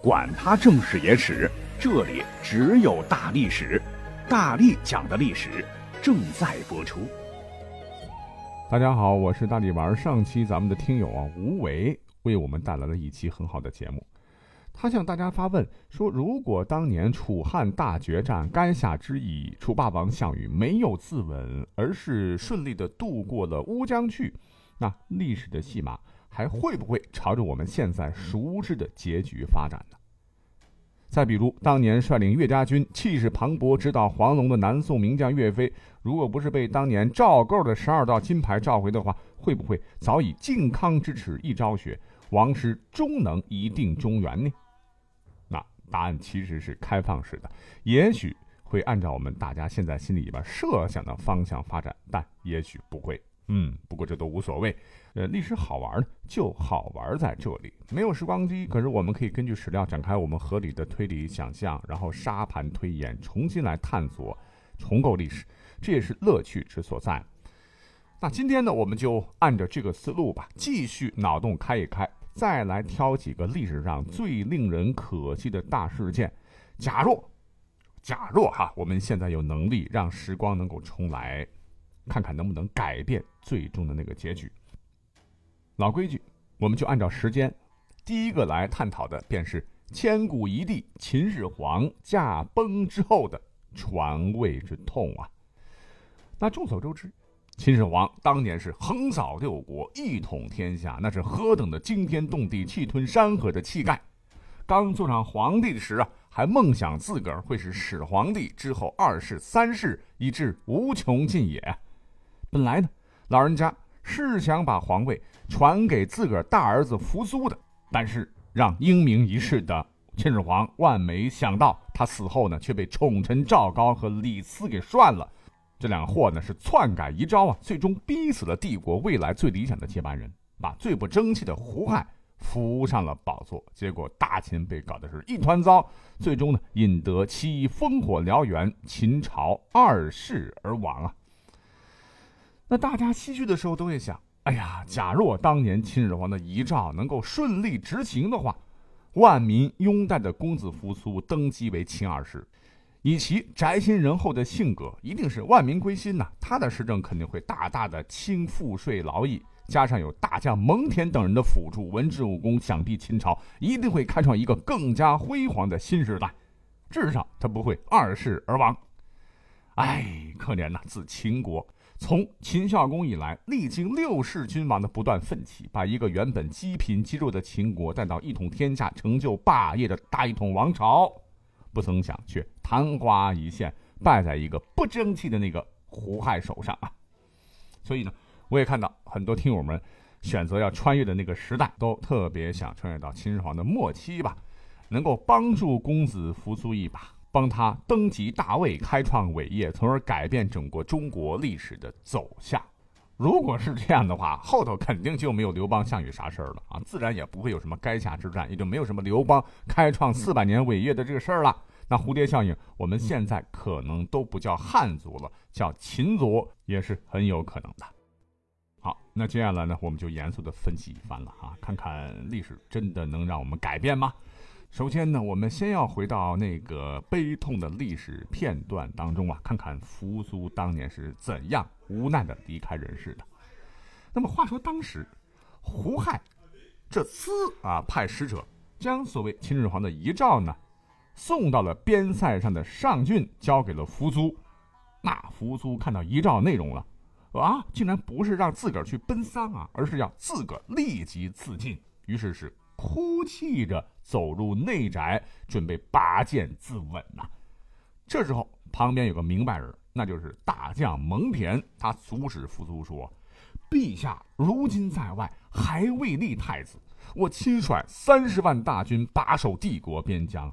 管他正史野史，这里只有大历史，大力讲的历史正在播出。大家好，我是大力丸。上期咱们的听友啊，吴为为我们带来了一期很好的节目。他向大家发问说：如果当年楚汉大决战垓下之役，楚霸王项羽没有自刎，而是顺利的渡过了乌江去，那历史的戏码还会不会朝着我们现在熟知的结局发展呢？再比如，当年率领岳家军气势磅礴直捣黄龙的南宋名将岳飞，如果不是被当年赵构的十二道金牌召回的话，会不会早已靖康之耻一朝雪，王师终能一定中原呢？那答案其实是开放式的，也许会按照我们大家现在心里边设想的方向发展，但也许不会。嗯，不过这都无所谓。呃，历史好玩呢，就好玩在这里。没有时光机，可是我们可以根据史料展开我们合理的推理想象，然后沙盘推演，重新来探索、重构历史，这也是乐趣之所在。那今天呢，我们就按照这个思路吧，继续脑洞开一开，再来挑几个历史上最令人可惜的大事件。假若，假若哈，我们现在有能力让时光能够重来。看看能不能改变最终的那个结局。老规矩，我们就按照时间，第一个来探讨的便是千古一帝秦始皇驾崩之后的传位之痛啊。那众所周知，秦始皇当年是横扫六国，一统天下，那是何等的惊天动地、气吞山河的气概。刚坐上皇帝时啊，还梦想自个儿会是始皇帝，之后二世、三世，以至无穷尽也。本来呢，老人家是想把皇位传给自个儿大儿子扶苏的，但是让英明一世的秦始皇万没想到，他死后呢却被宠臣赵高和李斯给涮了。这两货呢是篡改遗诏啊，最终逼死了帝国未来最理想的接班人，把最不争气的胡亥扶上了宝座。结果大秦被搞得是一团糟，最终呢引得其烽火燎原，秦朝二世而亡啊。那大家唏嘘的时候都会想：哎呀，假若当年秦始皇的遗诏能够顺利执行的话，万民拥戴的公子扶苏登基为秦二世，以其宅心仁厚的性格，一定是万民归心呐。他的施政肯定会大大的轻赋税劳役，加上有大将蒙恬等人的辅助，文治武功，想必秦朝一定会开创一个更加辉煌的新时代。至少他不会二世而亡。哎，可怜呐，自秦国。从秦孝公以来，历经六世君王的不断奋起，把一个原本积贫积弱的秦国带到一统天下、成就霸业的大一统王朝，不曾想却昙花一现，败在一个不争气的那个胡亥手上啊！所以呢，我也看到很多听友们选择要穿越的那个时代，都特别想穿越到秦始皇的末期吧，能够帮助公子扶苏一把。帮他登基大位，开创伟业，从而改变整个中国历史的走向。如果是这样的话，后头肯定就没有刘邦、项羽啥事儿了啊，自然也不会有什么垓下之战，也就没有什么刘邦开创四百年伟业的这个事儿了。那蝴蝶效应，我们现在可能都不叫汉族了，叫秦族也是很有可能的。好，那接下来呢，我们就严肃的分析一番了啊，看看历史真的能让我们改变吗？首先呢，我们先要回到那个悲痛的历史片段当中啊，看看扶苏当年是怎样无奈的离开人世的。那么话说当时，胡亥这厮啊派使者将所谓秦始皇的遗诏呢送到了边塞上的上郡，交给了扶苏。那扶苏看到遗诏内容了，啊，竟然不是让自个儿去奔丧啊，而是要自个儿立即自尽。于是是。哭泣着走入内宅，准备拔剑自刎呐。这时候，旁边有个明白人，那就是大将蒙恬。他阻止扶苏说：“陛下如今在外，还未立太子，我亲率三十万大军把守帝国边疆。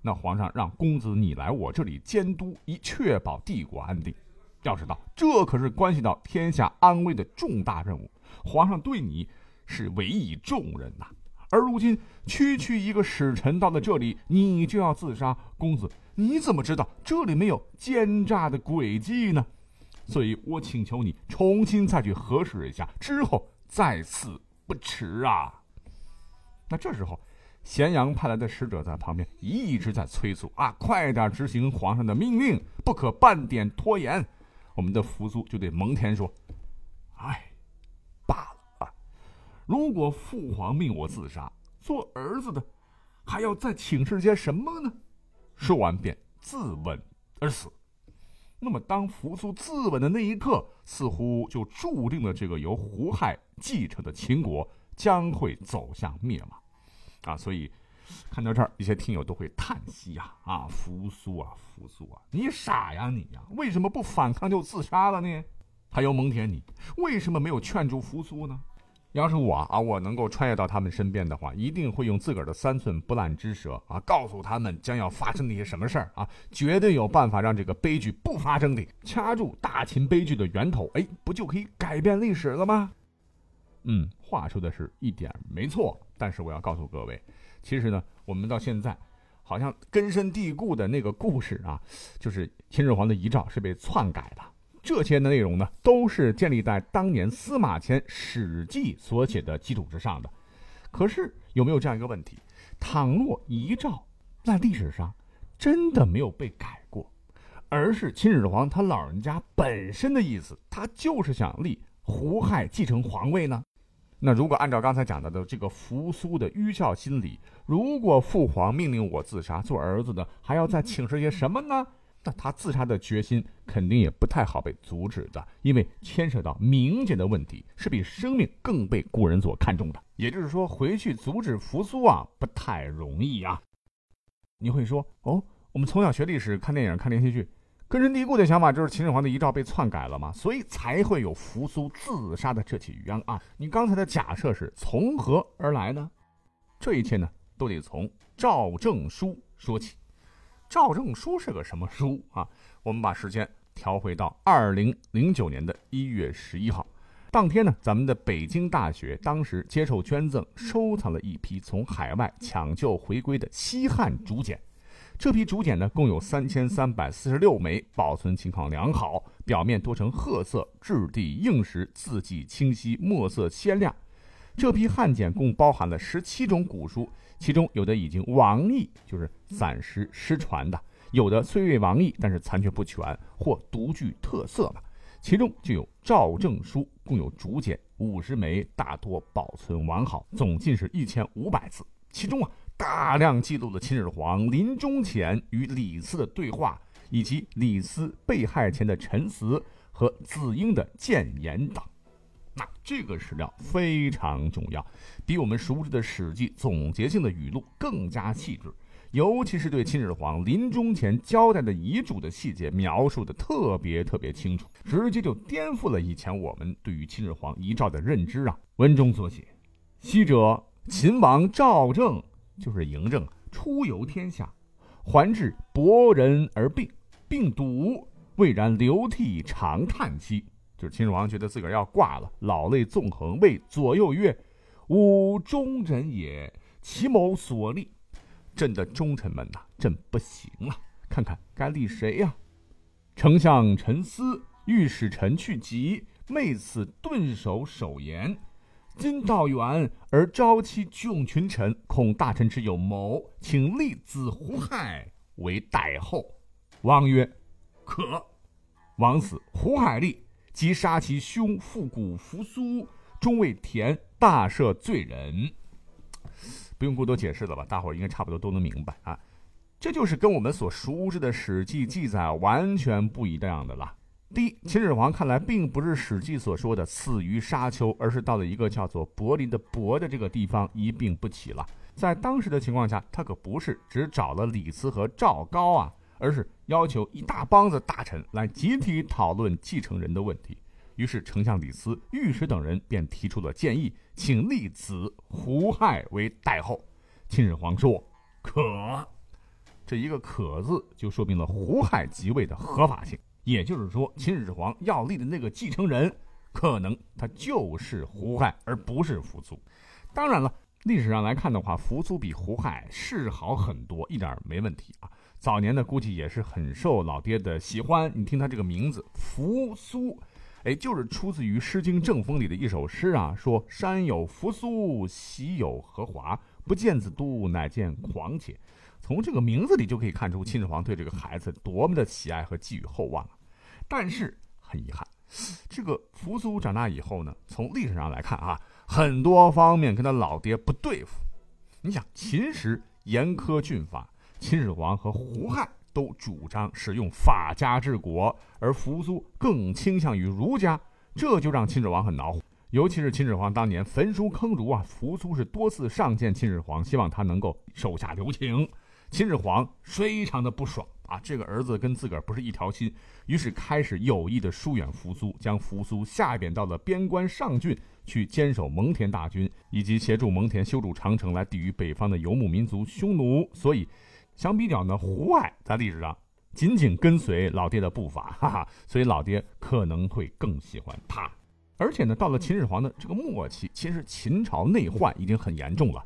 那皇上让公子你来我这里监督，以确保帝国安定。要知道，这可是关系到天下安危的重大任务。皇上对你是委以重任呐。”而如今，区区一个使臣到了这里，你就要自杀，公子，你怎么知道这里没有奸诈的诡计呢？所以我请求你重新再去核实一下，之后再次不迟啊。那这时候，咸阳派来的使者在旁边一直在催促啊，快点执行皇上的命令，不可半点拖延。我们的扶苏就对蒙恬说：“哎，如果父皇命我自杀，做儿子的还要再请示些什么呢？”说完便自刎而死。那么，当扶苏自刎的那一刻，似乎就注定了这个由胡亥继承的秦国将会走向灭亡。啊，所以看到这儿，一些听友都会叹息呀，啊，扶苏啊，扶苏啊，你傻呀你呀，为什么不反抗就自杀了呢？还有蒙恬，你为什么没有劝住扶苏呢？要是我啊，我能够穿越到他们身边的话，一定会用自个儿的三寸不烂之舌啊，告诉他们将要发生那些什么事儿啊，绝对有办法让这个悲剧不发生的，掐住大秦悲剧的源头，哎，不就可以改变历史了吗？嗯，话说的是一点没错。但是我要告诉各位，其实呢，我们到现在好像根深蒂固的那个故事啊，就是秦始皇的遗诏是被篡改的。这些内容呢，都是建立在当年司马迁《史记》所写的基础之上的。可是有没有这样一个问题？倘若遗诏在历史上真的没有被改过，而是秦始皇他老人家本身的意思，他就是想立胡亥继承皇位呢？那如果按照刚才讲到的这个扶苏的愚孝心理，如果父皇命令我自杀，做儿子的还要再请示些什么呢？他自杀的决心肯定也不太好被阻止的，因为牵涉到名节的问题，是比生命更被古人所看重的。也就是说，回去阻止扶苏啊，不太容易啊。你会说，哦，我们从小学历史、看电影、看连续剧。根深蒂固的想法就是秦始皇的遗诏被篡改了嘛，所以才会有扶苏自杀的这起冤案。你刚才的假设是从何而来呢？这一切呢，都得从赵正书说起。赵正书是个什么书啊？我们把时间调回到二零零九年的一月十一号，当天呢，咱们的北京大学当时接受捐赠，收藏了一批从海外抢救回归的西汉竹简。这批竹简呢，共有三千三百四十六枚，保存情况良好，表面多呈褐色，质地硬实，字迹清晰，墨色鲜亮。这批汉简共包含了十七种古书，其中有的已经亡佚，就是暂时失传的；有的虽未亡佚，但是残缺不全或独具特色了。其中就有赵正书，共有竹简五十枚，大多保存完好，总计是一千五百字。其中啊。大量记录了秦始皇临终前与李斯的对话，以及李斯被害前的陈词和子婴的谏言等。那这个史料非常重要，比我们熟知的《史记》总结性的语录更加细致，尤其是对秦始皇临终前交代的遗嘱的细节描述的特别特别清楚，直接就颠覆了以前我们对于秦始皇遗诏的认知啊。文中所写：“昔者秦王赵正。”就是嬴政出游天下，还至伯人而病，病笃，未然流涕长叹息。就是秦始皇觉得自个儿要挂了，老泪纵横，谓左右曰：“吾忠人也，其谋所立，朕的忠臣们呐，朕不行了，看看该立谁呀？”丞相陈思欲使臣去疾，昧此顿首守言。今道远而朝期窘群臣，恐大臣之有谋，请立子胡亥为代后。王曰：“可。”王死，胡亥立，即杀其兄复古扶苏，终为田大赦罪人。不用过多解释了吧？大伙儿应该差不多都能明白啊。这就是跟我们所熟知的《史记》记载完全不一样的了。第一，秦始皇看来并不是《史记》所说的死于沙丘，而是到了一个叫做柏林的柏的这个地方一病不起了。在当时的情况下，他可不是只找了李斯和赵高啊，而是要求一大帮子大臣来集体讨论继承人的问题。于是，丞相李斯、御史等人便提出了建议，请立子胡亥为代后。秦始皇说：“可。”这一个“可”字就说明了胡亥即位的合法性。也就是说，秦始皇要立的那个继承人，可能他就是胡亥，而不是扶苏。当然了，历史上来看的话，扶苏比胡亥是好很多，一点没问题啊。早年的估计也是很受老爹的喜欢。你听他这个名字扶苏，哎，就是出自于《诗经正风》里的一首诗啊，说山有扶苏，喜有荷华，不见子都，乃见狂且。从这个名字里就可以看出秦始皇对这个孩子多么的喜爱和寄予厚望啊。但是很遗憾，这个扶苏长大以后呢，从历史上来看啊，很多方面跟他老爹不对付。你想，秦时严苛峻法，秦始皇和胡亥都主张使用法家治国，而扶苏更倾向于儒家，这就让秦始皇很恼火。尤其是秦始皇当年焚书坑儒啊，扶苏是多次上见秦始皇，希望他能够手下留情。秦始皇非常的不爽啊，这个儿子跟自个儿不是一条心，于是开始有意的疏远扶苏，将扶苏下贬到了边关上郡去坚守蒙恬大军，以及协助蒙恬修筑长城来抵御北方的游牧民族匈奴。所以，相比较呢，胡亥在历史上紧紧跟随老爹的步伐，哈哈，所以老爹可能会更喜欢他。而且呢，到了秦始皇的这个末期，其实秦朝内患已经很严重了。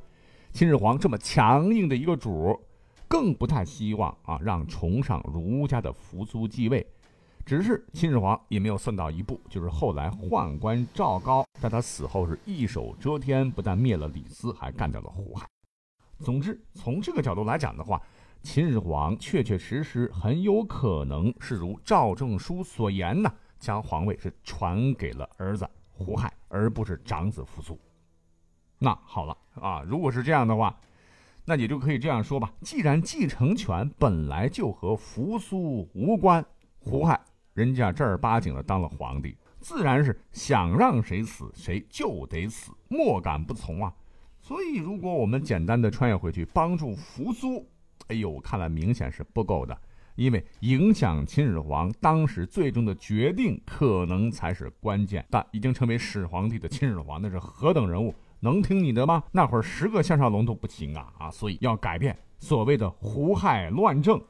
秦始皇这么强硬的一个主，更不太希望啊让崇尚儒家的扶苏继位。只是秦始皇也没有算到一步，就是后来宦官赵高在他死后是一手遮天，不但灭了李斯，还干掉了胡亥。总之，从这个角度来讲的话，秦始皇确确实实很有可能是如赵正书所言呢。将皇位是传给了儿子胡亥，而不是长子扶苏。那好了啊，如果是这样的话，那也就可以这样说吧。既然继承权本来就和扶苏无关，胡亥人家正儿八经的当了皇帝，自然是想让谁死谁就得死，莫敢不从啊。所以，如果我们简单的穿越回去帮助扶苏，哎呦，看来明显是不够的。因为影响秦始皇当时最终的决定，可能才是关键。但已经成为始皇帝的秦始皇，那是何等人物？能听你的吗？那会儿十个项少龙都不行啊！啊，所以要改变所谓的胡亥乱政。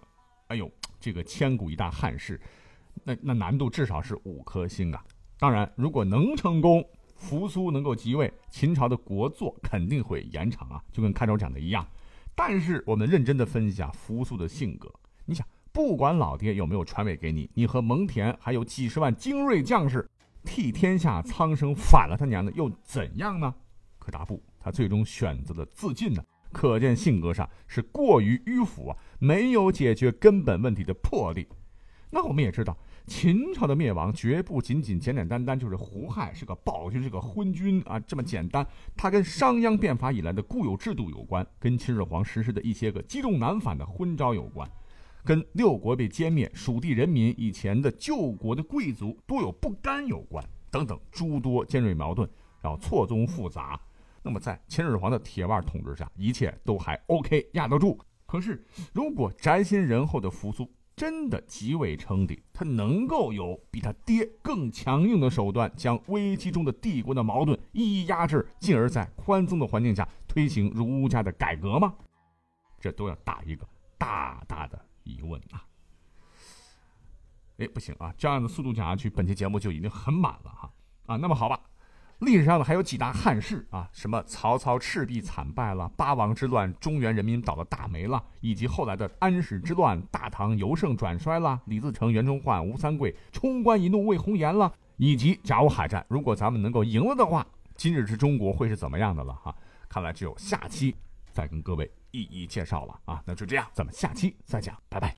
哎呦，这个千古一大憾事，那那难度至少是五颗星啊！当然，如果能成功，扶苏能够即位，秦朝的国祚肯定会延长啊，就跟开头讲的一样。但是我们认真的分析下扶苏的性格，你想。不管老爹有没有传位给你，你和蒙恬还有几十万精锐将士，替天下苍生反了他娘的又怎样呢？可达布，他最终选择了自尽呢。可见性格上是过于迂腐啊，没有解决根本问题的魄力。那我们也知道，秦朝的灭亡绝不仅仅简简单单就是胡亥是个暴君，是个昏君啊这么简单。它跟商鞅变法以来的固有制度有关，跟秦始皇实施的一些个积重难返的昏招有关。跟六国被歼灭、蜀地人民以前的救国的贵族多有不甘有关，等等诸多尖锐矛盾，然后错综复杂。那么在秦始皇的铁腕统治下，一切都还 OK，压得住。可是，如果宅心仁厚的扶苏真的即位称帝，他能够有比他爹更强硬的手段，将危机中的帝国的矛盾一一压制，进而，在宽松的环境下推行儒家的改革吗？这都要打一个大大的。疑问啊，哎，不行啊，这样的速度讲下去，本期节目就已经很满了哈啊。那么好吧，历史上呢还有几大汉室啊，什么曹操赤壁惨败了，八王之乱，中原人民倒了大霉了，以及后来的安史之乱，大唐由盛转衰了，李自成、袁崇焕、吴三桂冲冠一怒为红颜了，以及甲午海战，如果咱们能够赢了的话，今日之中国会是怎么样的了哈？看来只有下期再跟各位。一一介绍了啊，那就这样，咱们下期再讲，拜拜。